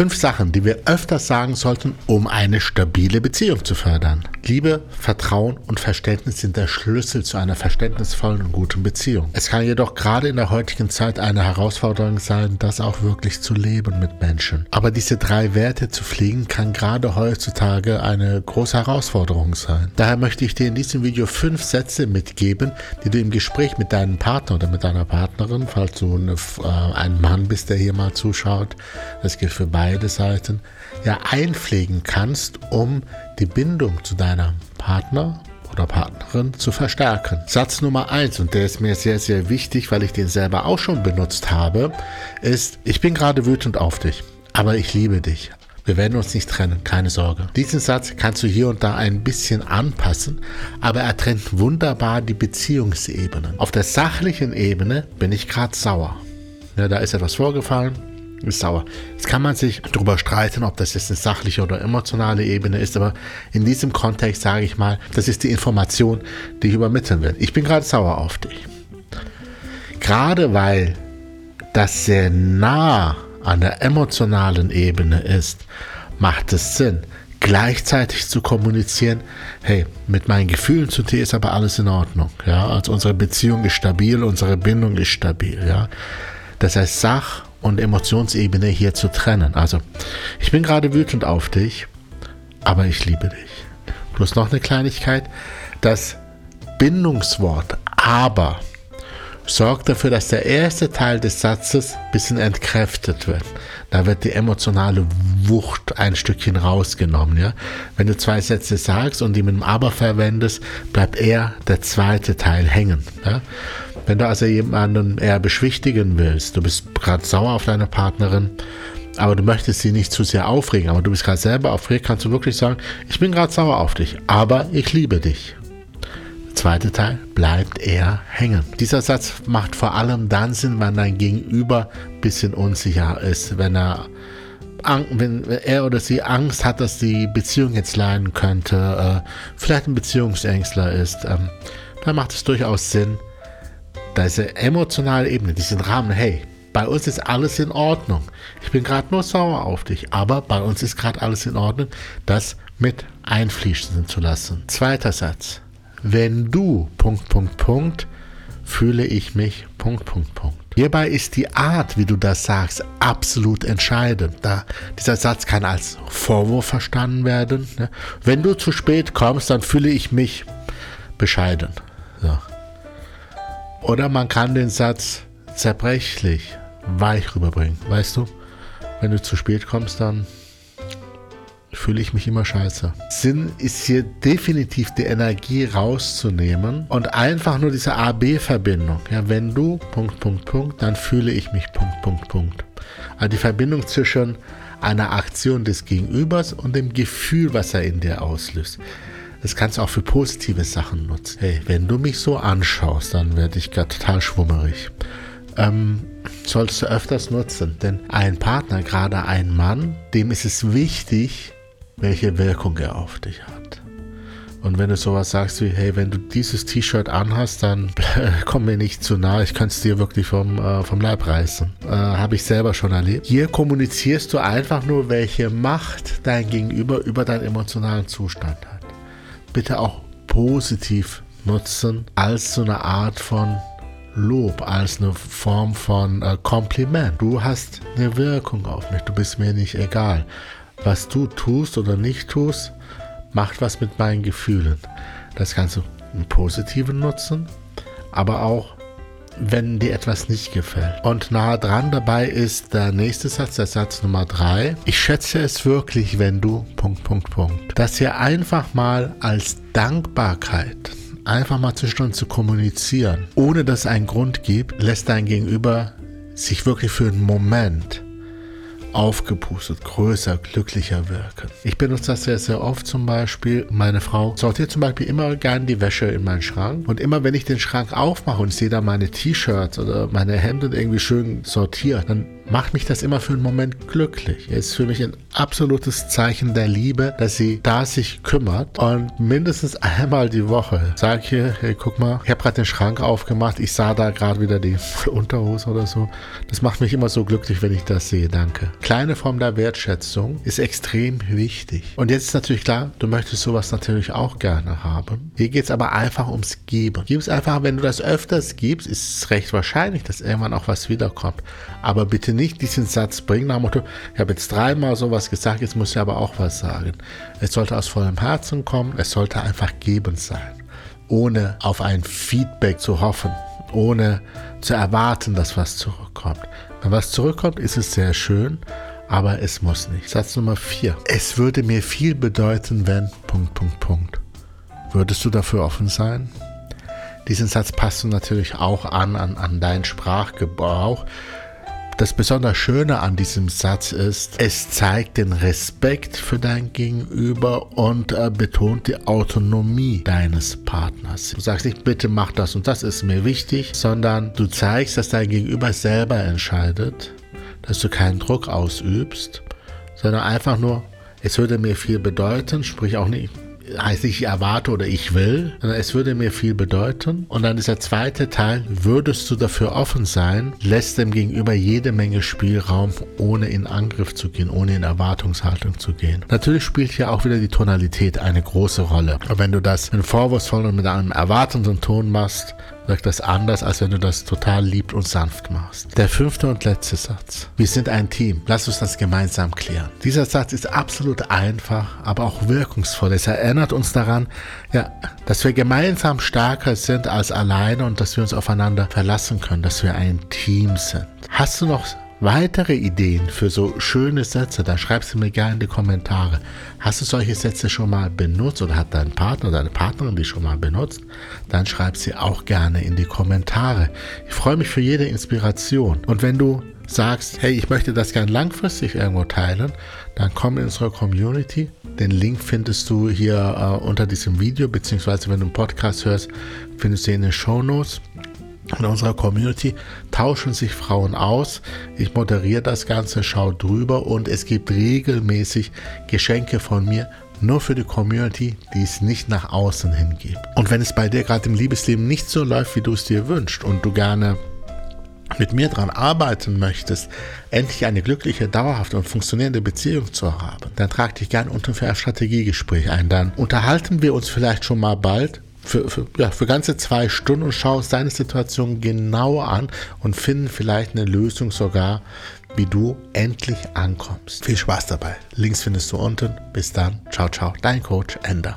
Fünf Sachen, die wir öfters sagen sollten, um eine stabile Beziehung zu fördern. Liebe, Vertrauen und Verständnis sind der Schlüssel zu einer verständnisvollen und guten Beziehung. Es kann jedoch gerade in der heutigen Zeit eine Herausforderung sein, das auch wirklich zu leben mit Menschen. Aber diese drei Werte zu pflegen, kann gerade heutzutage eine große Herausforderung sein. Daher möchte ich dir in diesem Video fünf Sätze mitgeben, die du im Gespräch mit deinem Partner oder mit deiner Partnerin, falls du eine, äh, ein Mann bist, der hier mal zuschaut, das gilt für beide beide Seiten ja einpflegen kannst, um die Bindung zu deinem Partner oder Partnerin zu verstärken. Satz Nummer eins und der ist mir sehr, sehr wichtig, weil ich den selber auch schon benutzt habe, ist, ich bin gerade wütend auf dich, aber ich liebe dich. Wir werden uns nicht trennen, keine Sorge. Diesen Satz kannst du hier und da ein bisschen anpassen, aber er trennt wunderbar die Beziehungsebenen. Auf der sachlichen Ebene bin ich gerade sauer. Ja, da ist etwas vorgefallen, ist sauer. Jetzt kann man sich darüber streiten, ob das jetzt eine sachliche oder emotionale Ebene ist, aber in diesem Kontext sage ich mal, das ist die Information, die ich übermitteln will. Ich bin gerade sauer auf dich. Gerade weil das sehr nah an der emotionalen Ebene ist, macht es Sinn, gleichzeitig zu kommunizieren, hey, mit meinen Gefühlen zu dir ist aber alles in Ordnung. Ja, also unsere Beziehung ist stabil, unsere Bindung ist stabil. Ja, das heißt, Sach- und Emotionsebene hier zu trennen. Also, ich bin gerade wütend auf dich, aber ich liebe dich. Plus noch eine Kleinigkeit, das Bindungswort aber sorgt dafür, dass der erste Teil des Satzes ein bisschen entkräftet wird. Da wird die emotionale Wucht ein Stückchen rausgenommen. Ja? Wenn du zwei Sätze sagst und die mit dem Aber verwendest, bleibt eher der zweite Teil hängen. Ja? Wenn du also jemanden eher beschwichtigen willst, du bist gerade sauer auf deine Partnerin, aber du möchtest sie nicht zu sehr aufregen, aber du bist gerade selber aufgeregt, kannst du wirklich sagen, ich bin gerade sauer auf dich, aber ich liebe dich. Der zweite Teil bleibt eher hängen. Dieser Satz macht vor allem dann Sinn, wenn dein Gegenüber ein bisschen unsicher ist, wenn er wenn er oder sie Angst hat, dass die Beziehung jetzt leiden könnte, äh, vielleicht ein Beziehungsängstler ist, ähm, dann macht es durchaus Sinn, diese emotionale Ebene, diesen Rahmen, hey, bei uns ist alles in Ordnung. Ich bin gerade nur sauer auf dich, aber bei uns ist gerade alles in Ordnung, das mit einfließen zu lassen. Zweiter Satz. Wenn du, Punkt, Punkt, Punkt, fühle ich mich, Punkt, Punkt, Punkt. Hierbei ist die Art, wie du das sagst, absolut entscheidend. Da dieser Satz kann als Vorwurf verstanden werden. Ne? Wenn du zu spät kommst, dann fühle ich mich bescheiden. So. Oder man kann den Satz zerbrechlich, weich rüberbringen. Weißt du, wenn du zu spät kommst, dann fühle ich mich immer scheiße. Sinn ist hier definitiv die Energie rauszunehmen und einfach nur diese A-B-Verbindung. Ja, wenn du Punkt, Punkt, Punkt, dann fühle ich mich Punkt, Punkt, Punkt. Also die Verbindung zwischen einer Aktion des Gegenübers und dem Gefühl, was er in dir auslöst. Das kannst du auch für positive Sachen nutzen. Hey, wenn du mich so anschaust, dann werde ich gerade total schwummerig. Ähm, solltest du öfters nutzen, denn ein Partner, gerade ein Mann, dem ist es wichtig, welche Wirkung er auf dich hat. Und wenn du sowas sagst wie, hey, wenn du dieses T-Shirt anhast, dann komm mir nicht zu nah, ich könnte es dir wirklich vom, äh, vom Leib reißen. Äh, Habe ich selber schon erlebt. Hier kommunizierst du einfach nur, welche Macht dein Gegenüber über deinen emotionalen Zustand hat bitte auch positiv nutzen als so eine Art von Lob, als eine Form von äh, Kompliment. Du hast eine Wirkung auf mich, du bist mir nicht egal. Was du tust oder nicht tust, macht was mit meinen Gefühlen. Das kannst du im Positiven nutzen, aber auch wenn dir etwas nicht gefällt. Und nahe dran dabei ist der nächste Satz, der Satz Nummer drei. Ich schätze es wirklich, wenn du, Punkt, Punkt, Punkt. Das hier einfach mal als Dankbarkeit einfach mal zwischen uns zu kommunizieren, ohne dass es einen Grund gibt, lässt dein Gegenüber sich wirklich für einen Moment aufgepustet, größer, glücklicher wirken. Ich benutze das sehr, sehr oft zum Beispiel. Meine Frau sortiert zum Beispiel immer gern die Wäsche in meinen Schrank. Und immer wenn ich den Schrank aufmache und sehe da meine T-Shirts oder meine Hemden irgendwie schön sortiert, dann macht mich das immer für einen Moment glücklich. Es ist für mich ein absolutes Zeichen der Liebe, dass sie da sich kümmert und mindestens einmal die Woche sage ich ihr, hey, guck mal, ich habe gerade den Schrank aufgemacht, ich sah da gerade wieder die Unterhose oder so. Das macht mich immer so glücklich, wenn ich das sehe. Danke. Kleine Form der Wertschätzung ist extrem wichtig. Und jetzt ist natürlich klar, du möchtest sowas natürlich auch gerne haben. Hier geht es aber einfach ums Geben. Gib es einfach, wenn du das öfters gibst, ist es recht wahrscheinlich, dass irgendwann auch was wiederkommt. Aber bitte nicht diesen Satz bringen nach dem Motto, ich habe jetzt dreimal sowas gesagt, jetzt muss ich aber auch was sagen. Es sollte aus vollem Herzen kommen, es sollte einfach geben sein. Ohne auf ein Feedback zu hoffen, ohne zu erwarten, dass was zurückkommt. Wenn was zurückkommt, ist es sehr schön, aber es muss nicht. Satz Nummer 4. Es würde mir viel bedeuten, wenn. Punkt, Punkt, Punkt. Würdest du dafür offen sein? Diesen Satz passt du natürlich auch an, an, an deinen Sprachgebrauch. Das besonders Schöne an diesem Satz ist, es zeigt den Respekt für dein Gegenüber und äh, betont die Autonomie deines Partners. Du sagst nicht, bitte mach das und das ist mir wichtig, sondern du zeigst, dass dein Gegenüber selber entscheidet, dass du keinen Druck ausübst, sondern einfach nur, es würde mir viel bedeuten, sprich auch nicht, heißt ich erwarte oder ich will, sondern es würde mir viel bedeuten. Und dann ist der zweite Teil, würdest du dafür offen sein, lässt dem Gegenüber jede Menge Spielraum, ohne in Angriff zu gehen, ohne in Erwartungshaltung zu gehen. Natürlich spielt hier auch wieder die Tonalität eine große Rolle. Und wenn du das mit vorwurfsvollen und mit einem erwartenden Ton machst, wirkt das anders, als wenn du das total lieb und sanft machst. Der fünfte und letzte Satz. Wir sind ein Team. Lass uns das gemeinsam klären. Dieser Satz ist absolut einfach, aber auch wirkungsvoll. Es erinnert uns daran, ja, dass wir gemeinsam stärker sind als alleine und dass wir uns aufeinander verlassen können, dass wir ein Team sind. Hast du noch weitere Ideen für so schöne Sätze, dann schreibst du mir gerne in die Kommentare. Hast du solche Sätze schon mal benutzt oder hat dein Partner oder deine Partnerin die schon mal benutzt? Dann schreib sie auch gerne in die Kommentare. Ich freue mich für jede Inspiration. Und wenn du sagst, hey, ich möchte das gerne langfristig irgendwo teilen, dann komm in unsere Community. Den Link findest du hier äh, unter diesem Video, beziehungsweise wenn du einen Podcast hörst, findest du ihn in den Show Notes in unserer Community tauschen sich Frauen aus. Ich moderiere das Ganze, schaue drüber und es gibt regelmäßig Geschenke von mir nur für die Community, die es nicht nach außen hin gibt. Und wenn es bei dir gerade im Liebesleben nicht so läuft, wie du es dir wünschst und du gerne mit mir daran arbeiten möchtest, endlich eine glückliche, dauerhafte und funktionierende Beziehung zu haben, dann trag dich gerne unten für ein Strategiegespräch ein. Dann unterhalten wir uns vielleicht schon mal bald für, für, ja, für ganze zwei Stunden und schaust deine Situation genau an und finden vielleicht eine Lösung sogar, wie du endlich ankommst. Viel Spaß dabei. Links findest du unten. Bis dann. Ciao, ciao. Dein Coach Ender.